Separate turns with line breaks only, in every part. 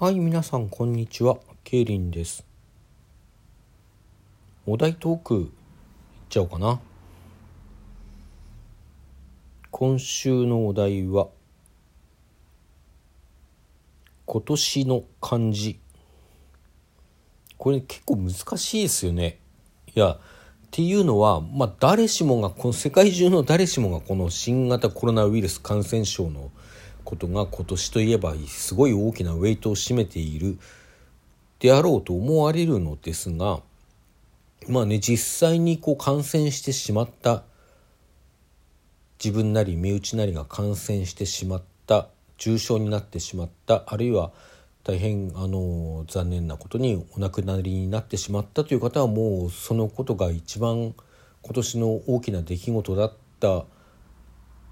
はい、皆さん、こんにちは。ケイリンです。お題トーク、いっちゃおうかな。今週のお題は、今年の漢字。これ結構難しいですよね。いや、っていうのは、まあ、誰しもが、この世界中の誰しもがこの新型コロナウイルス感染症のことが今年といえばすごい大きなウェイトを占めているであろうと思われるのですがまあね実際にこう感染してしまった自分なり身内なりが感染してしまった重症になってしまったあるいは大変あの残念なことにお亡くなりになってしまったという方はもうそのことが一番今年の大きな出来事だった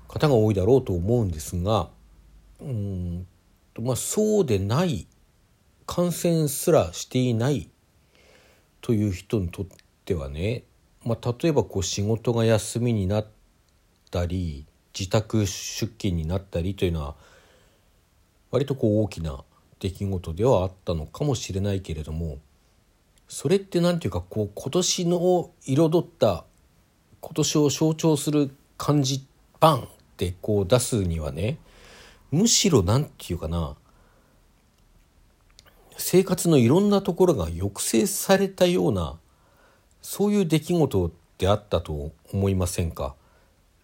方が多いだろうと思うんですがうんとまあ、そうでない感染すらしていないという人にとってはね、まあ、例えばこう仕事が休みになったり自宅出勤になったりというのは割とこう大きな出来事ではあったのかもしれないけれどもそれって何ていうかこう今年の彩った今年を象徴する感じバンってこう出すにはねむしろ何て言うかな生活のいろんなところが抑制されたようなそういう出来事であったと思いませんか？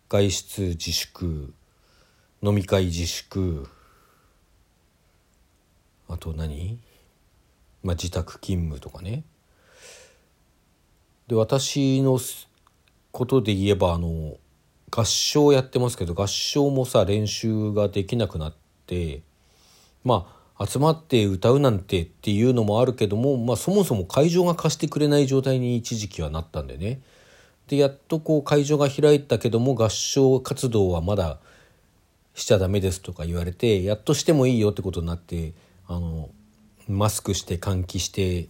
外出自粛飲み会自粛あと何、まあ、自宅勤務とかね。で私のことで言えばあの合唱やってますけど合唱もさ練習ができなくなってまあ集まって歌うなんてっていうのもあるけども、まあ、そもそも会場が貸してくれない状態に一時期はなったんでね。でやっとこう会場が開いたけども合唱活動はまだしちゃダメですとか言われてやっとしてもいいよってことになってあのマスクして換気して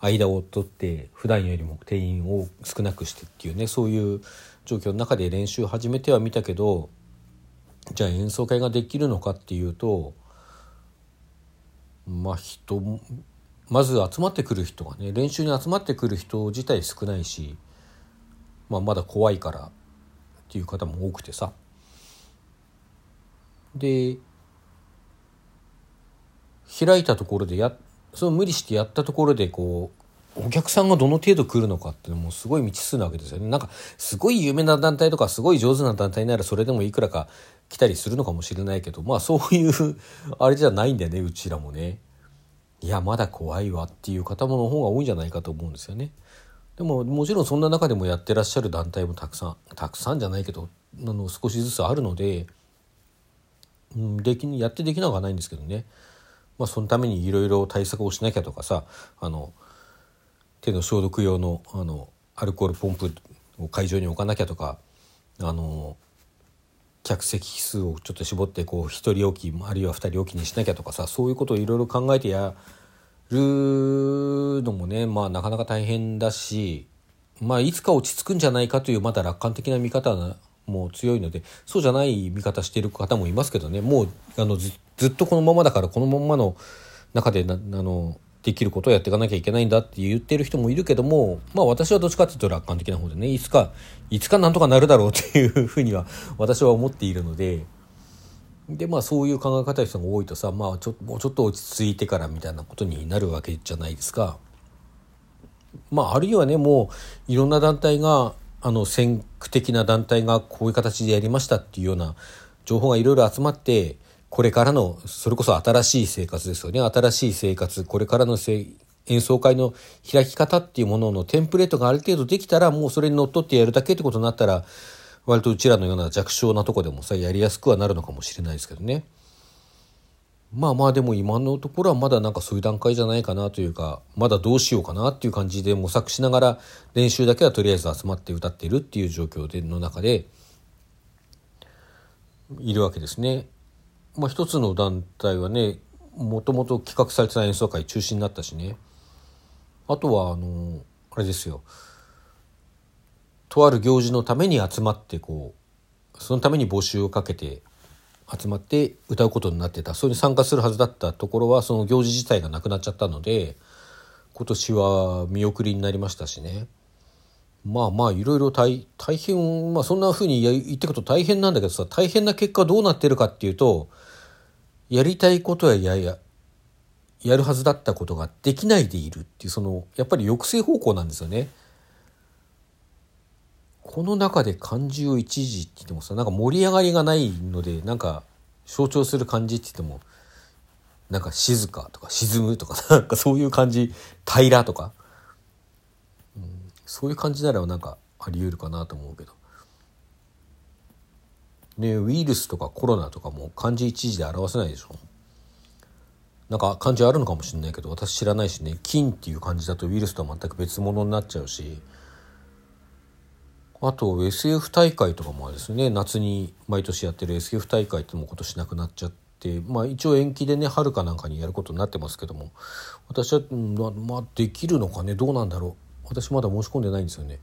間を取って普段よりも定員を少なくしてっていうねそういう状況の中で練習始めてはみたけどじゃあ演奏会ができるのかっていうとまあ人まず集まってくる人がね練習に集まってくる人自体少ないし、まあ、まだ怖いからっていう方も多くてさ。で開いたところでやその無理してやったところでこうお客さんがどの程度来るのかっていうすごい未知数なわけですよね。なんかすごい有名な団体とかすごい上手な団体ならそれでもいくらか来たりするのかもしれないけどまあそういうあれじゃないんだよねうちらもね。いやまだ怖いわっていう方もの方が多いんじゃないかと思うんですよね。でももちろんそんな中でもやってらっしゃる団体もたくさんたくさんじゃないけどあの少しずつあるので、うん、できやってできなくはないんですけどね。まあそのためにいろいろ対策をしなきゃとかさあの手の消毒用のあのアルコールポンプを会場に置かなきゃとかあの客席数をちょっと絞ってこう1人置きあるいは2人置きにしなきゃとかさそういうことをいろいろ考えてやるのもねまあなかなか大変だしまあいつか落ち着くんじゃないかというまだ楽観的な見方も強いのでそうじゃない見方してる方もいますけどねもうあのずっとこのままだからこのままの中であのできることをやっていかなきゃいけないんだって言ってる人もいるけどもまあ私はどっちかっていうと楽観的な方でねいつかいつかなんとかなるだろうっていうふうには 私は思っているのででまあそういう考え方の人が多いとさまあちょもうちょっと落ち着いてからみたいなことになるわけじゃないですか。まああるいはねもういろんな団体があの先駆的な団体がこういう形でやりましたっていうような情報がいろいろ集まってこれからのそれこそ新しい生活ですよね新しい生活これからの演奏会の開き方っていうもののテンプレートがある程度できたらもうそれにのっとってやるだけってことになったら割とうちらのような弱小なとこでもさやりやすくはなるのかもしれないですけどねまあまあでも今のところはまだなんかそういう段階じゃないかなというかまだどうしようかなっていう感じで模索しながら練習だけはとりあえず集まって歌っているっていう状況での中でいるわけですね。まあ、一つの団体はねもともと企画されてた演奏会中止になったしね。あとはあのあれですよ。とある行事のために集まってこうそのために募集をかけて集まって歌うことになってた。それに参加するはずだったところはその行事自体がなくなっちゃったので今年は見送りになりましたしね。まあまあいろいろ大大変まあそんなふうに言ってくと大変なんだけどさ大変な結果どうなってるかっていうとやりたいことややややるはずだったことができないでいるっていうそのやっぱり抑制方向なんですよね。この中で漢字を一時って言ってもさなんか盛り上がりがないのでなんか象徴する漢字って言ってもなんか静かとか沈むとかなんかそういう感じ平らとか、そういう感じならなんかあり得るかなと思うけど。ねウイルスとかコロナとかも漢字一時で表せないでしょ？なんか漢字あるのかもしれないけど私知らないしね菌っていう漢字だとウイルスとは全く別物になっちゃうしあと SF 大会とかもですね夏に毎年やってる SF 大会っても今年なくなっちゃってまあ一応延期でね春かなんかにやることになってますけども私はままあできるのかねどうなんだろう私まだ申し込んでないんですよね。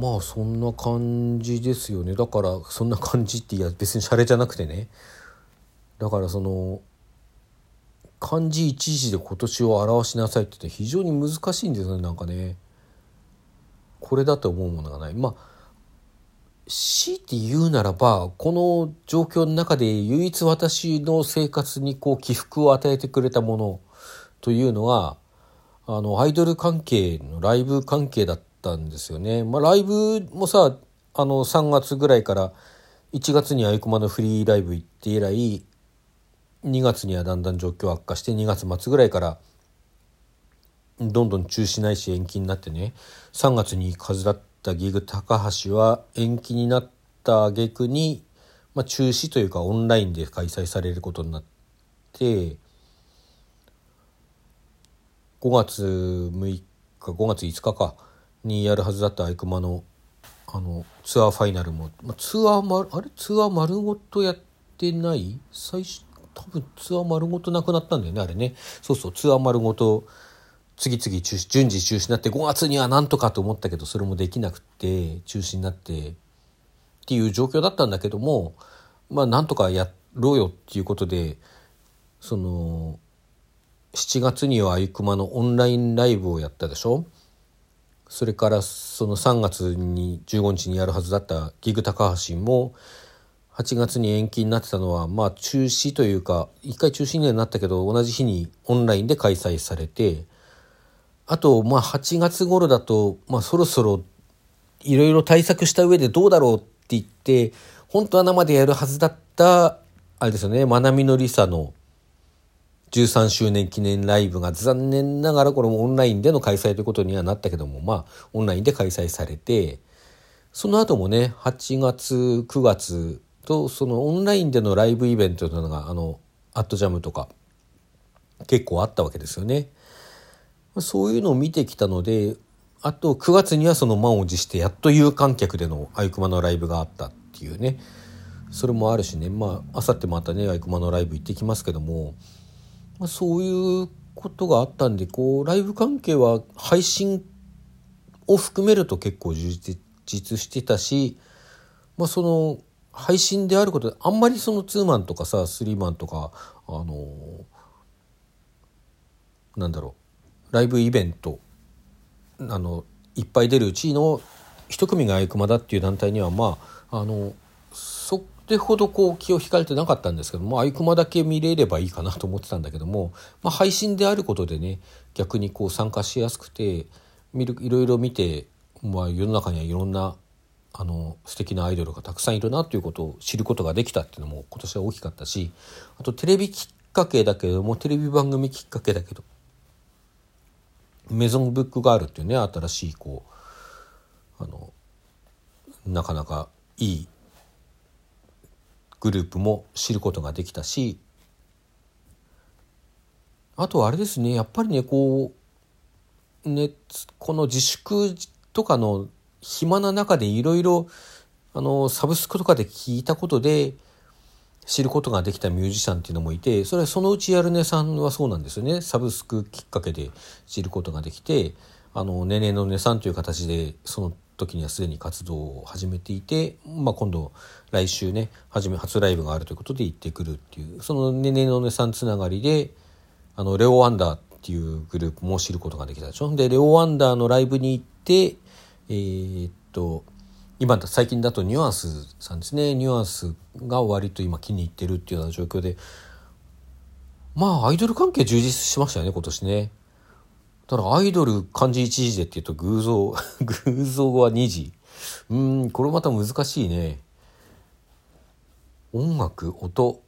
まあそんな感じですよね。だからそんな感じっていや別にシャレじゃなくてね。だからその漢字一字で今年を表しなさいって言って非常に難しいんですよねなんかね。これだと思うものがない。まあ強いて言うならばこの状況の中で唯一私の生活にこう起伏を与えてくれたものというのはあのアイドル関係のライブ関係だったんですよね。まあ、ライブもさあの3月ぐらいから1月にあいこまのフリーライブ行って以来2月にはだんだん状況悪化して2月末ぐらいからどんどん中止ないし延期になってね3月に数だったギグ高橋は延期になった挙句に、まあ、中止というかオンラインで開催されることになって5月6日5月5日かにやるはずだったアイクマのあのツアーファイナルも、まあ、ツアーまあれ？ツアー丸ごとやってない？最初多分ツアー丸ごとなくなったんだよねあれね。そうそうツアー丸ごと次々中止順次中止になって5月にはなんとかと思ったけどそれもできなくて中止になってっていう状況だったんだけどもまあなんとかやろうよっていうことでその7月にはあゆくまのオンラインライブをやったでしょ？それからその3月に15日にやるはずだったギグ高橋も8月に延期になってたのはまあ中止というか一回中止にはなったけど同じ日にオンラインで開催されてあとまあ8月頃だとまあそろそろいろいろ対策した上でどうだろうって言って本当は生でやるはずだったあれですよねまなみのりさの13周年記念ライブが残念ながらこれもオンラインでの開催ということにはなったけどもまあオンラインで開催されてその後もね8月9月とそのオンラインでのライブイベントというのがあのアットジャムとか結構あったわけですよね。そういうのを見てきたのであと9月にはその満を持してやっと有観客でのアイクマのライブがあったっていうねそれもあるしねまああさってまたねアイクマのライブ行ってきますけども、まあ、そういうことがあったんでこうライブ関係は配信を含めると結構充実してたし、まあ、その配信であることであんまりそのツーマンとかさスリーマンとかあのー、なんだろうライブイベントあのいっぱい出るうちの一組がアイクマだっていう団体にはまああのそれほどこう気を引かれてなかったんですけどもアイクマだけ見れればいいかなと思ってたんだけども、まあ、配信であることでね逆にこう参加しやすくて見るいろいろ見て、まあ、世の中にはいろんなあの素敵なアイドルがたくさんいるなということを知ることができたっていうのも今年は大きかったしあとテレビきっかけだけどもテレビ番組きっかけだけどメゾンブックガールっていうね新しいこうあのなかなかいいグループも知ることができたしあとあれですねやっぱりねこうねこの自粛とかの暇な中でいろいろあのサブスクとかで聞いたことで知ることができたミュージシャンっていうのもいてそれはそのうちやるねさんはそうなんですよね。サブスクきっかけで知ることができてあのねねのねさんという形でその時にはすでに活動を始めていて、まあ、今度来週ね初め初ライブがあるということで行ってくるっていうそのねねのねさんつながりであのレオ・ワンダーっていうグループも知ることができたでしょ？でレオ・ワンダーのライブに行ってえー、っと今最近だとニュアンスさんですね。ニュアンスが割と今気に入ってるっていうような状況でまあアイドル関係充実しましたよね今年ね。ただアイドル漢字一字でっていうと偶像 偶像は二字うんこれまた難しいね。音楽音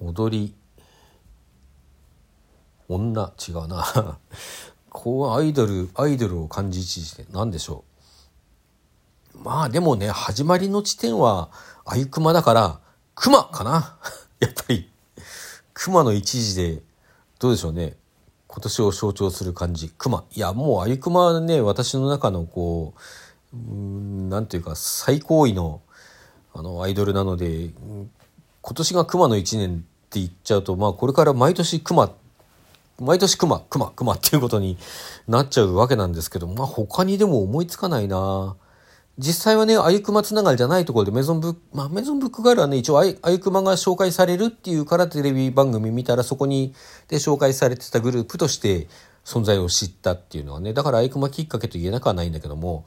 踊り。女違うな。こうアイドルアイドルを漢字一字で。何でしょう。まあでもね始まりの地点はあゆくまだから熊かな。やっぱり。熊の一時でどうでしょうね。今年を象徴する感じ熊。いやもうあゆくまね私の中のこう何ていうか最高位のあのアイドルなので今年が熊の1年って言っちゃうとまあこれから毎年熊毎年熊熊熊っていうことになっちゃうわけなんですけどまあ他にでも思いつかないな。実際はね、あゆくまつながりじゃないところでメゾンブック、まあメゾンブックガールはね、一応あゆくまが紹介されるっていうからテレビ番組見たらそこにで紹介されてたグループとして存在を知ったっていうのはね、だからあゆくまきっかけと言えなくはないんだけども、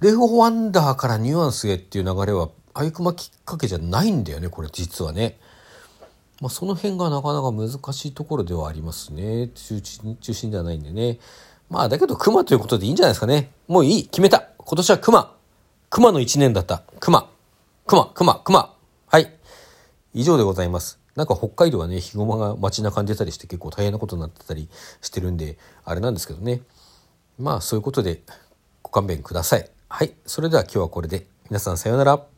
レオ・ワンダーからニュアンスへっていう流れはあゆくまきっかけじゃないんだよね、これ実はね。まあその辺がなかなか難しいところではありますね。中心、中心ではないんでね。まあだけど熊ということでいいんじゃないですかね。もういい決めた今年は熊熊の一年だった。熊。熊、熊、熊。はい。以上でございます。なんか北海道はね、ヒグマが街中に出たりして結構大変なことになってたりしてるんで、あれなんですけどね。まあそういうことでご勘弁ください。はい。それでは今日はこれで。皆さんさようなら。